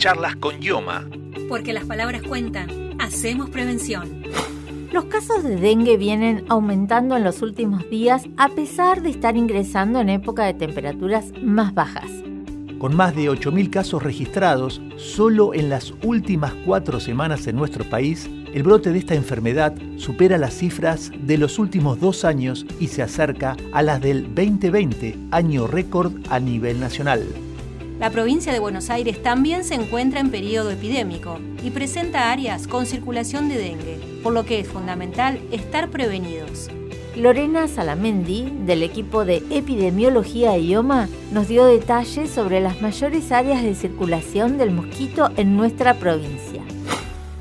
Charlas con Yoma. Porque las palabras cuentan. Hacemos prevención. Los casos de dengue vienen aumentando en los últimos días a pesar de estar ingresando en época de temperaturas más bajas. Con más de 8.000 casos registrados solo en las últimas cuatro semanas en nuestro país, el brote de esta enfermedad supera las cifras de los últimos dos años y se acerca a las del 2020, año récord a nivel nacional. La provincia de Buenos Aires también se encuentra en periodo epidémico y presenta áreas con circulación de dengue, por lo que es fundamental estar prevenidos. Lorena Salamendi, del equipo de Epidemiología e IOMA, nos dio detalles sobre las mayores áreas de circulación del mosquito en nuestra provincia.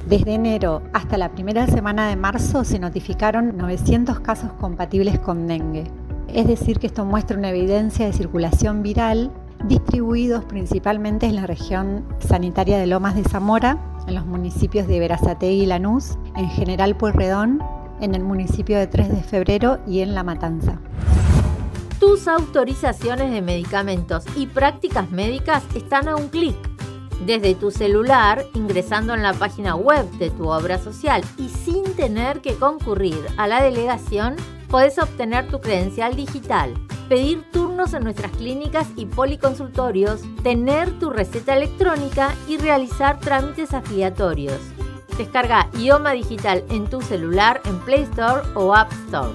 Desde enero hasta la primera semana de marzo se notificaron 900 casos compatibles con dengue. Es decir, que esto muestra una evidencia de circulación viral distribuidos principalmente en la región sanitaria de Lomas de Zamora, en los municipios de Verazategui y Lanús, en General Pueyrredón, en el municipio de 3 de Febrero y en La Matanza. Tus autorizaciones de medicamentos y prácticas médicas están a un clic. Desde tu celular, ingresando en la página web de tu obra social y sin tener que concurrir a la delegación, podés obtener tu credencial digital pedir turnos en nuestras clínicas y policonsultorios, tener tu receta electrónica y realizar trámites afiliatorios. Descarga Idioma Digital en tu celular en Play Store o App Store.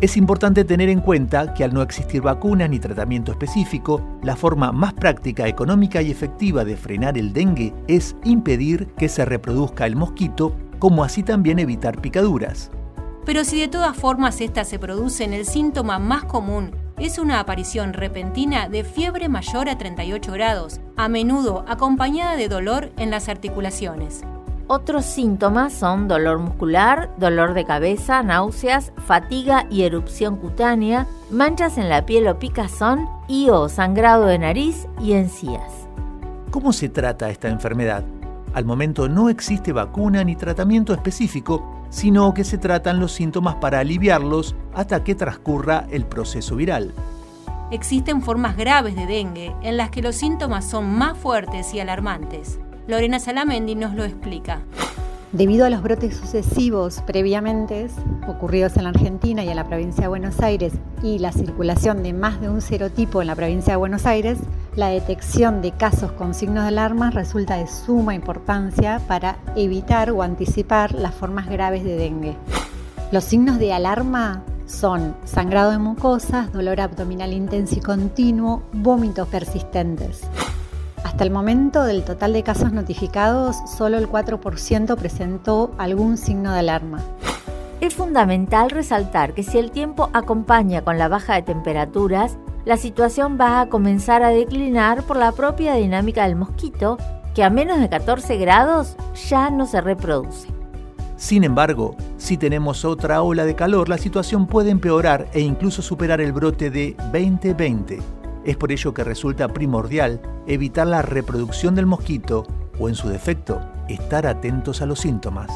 Es importante tener en cuenta que al no existir vacuna ni tratamiento específico, la forma más práctica, económica y efectiva de frenar el dengue es impedir que se reproduzca el mosquito, como así también evitar picaduras. Pero si de todas formas estas se producen, el síntoma más común es una aparición repentina de fiebre mayor a 38 grados, a menudo acompañada de dolor en las articulaciones. Otros síntomas son dolor muscular, dolor de cabeza, náuseas, fatiga y erupción cutánea, manchas en la piel o picazón y o sangrado de nariz y encías. ¿Cómo se trata esta enfermedad? Al momento no existe vacuna ni tratamiento específico, sino que se tratan los síntomas para aliviarlos hasta que transcurra el proceso viral. Existen formas graves de dengue en las que los síntomas son más fuertes y alarmantes. Lorena Salamendi nos lo explica. Debido a los brotes sucesivos previamente ocurridos en la Argentina y en la provincia de Buenos Aires y la circulación de más de un serotipo en la provincia de Buenos Aires, la detección de casos con signos de alarma resulta de suma importancia para evitar o anticipar las formas graves de dengue. Los signos de alarma son sangrado de mucosas, dolor abdominal intenso y continuo, vómitos persistentes. Hasta el momento del total de casos notificados, solo el 4% presentó algún signo de alarma. Es fundamental resaltar que si el tiempo acompaña con la baja de temperaturas, la situación va a comenzar a declinar por la propia dinámica del mosquito, que a menos de 14 grados ya no se reproduce. Sin embargo, si tenemos otra ola de calor, la situación puede empeorar e incluso superar el brote de 2020 es por ello que resulta primordial evitar la reproducción del mosquito o en su defecto, estar atentos a los síntomas.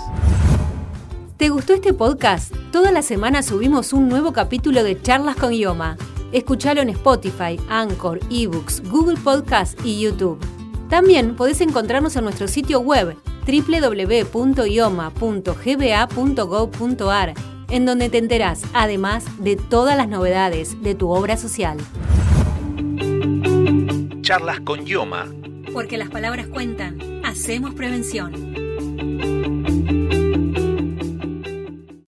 ¿Te gustó este podcast? Toda la semana subimos un nuevo capítulo de Charlas con Ioma. Escuchalo en Spotify, Anchor, eBooks, Google Podcast y YouTube. También podés encontrarnos en nuestro sitio web www.ioma.gba.gov.ar, en donde te enterás además de todas las novedades de tu obra social. Charlas con Yoma. Porque las palabras cuentan. Hacemos prevención.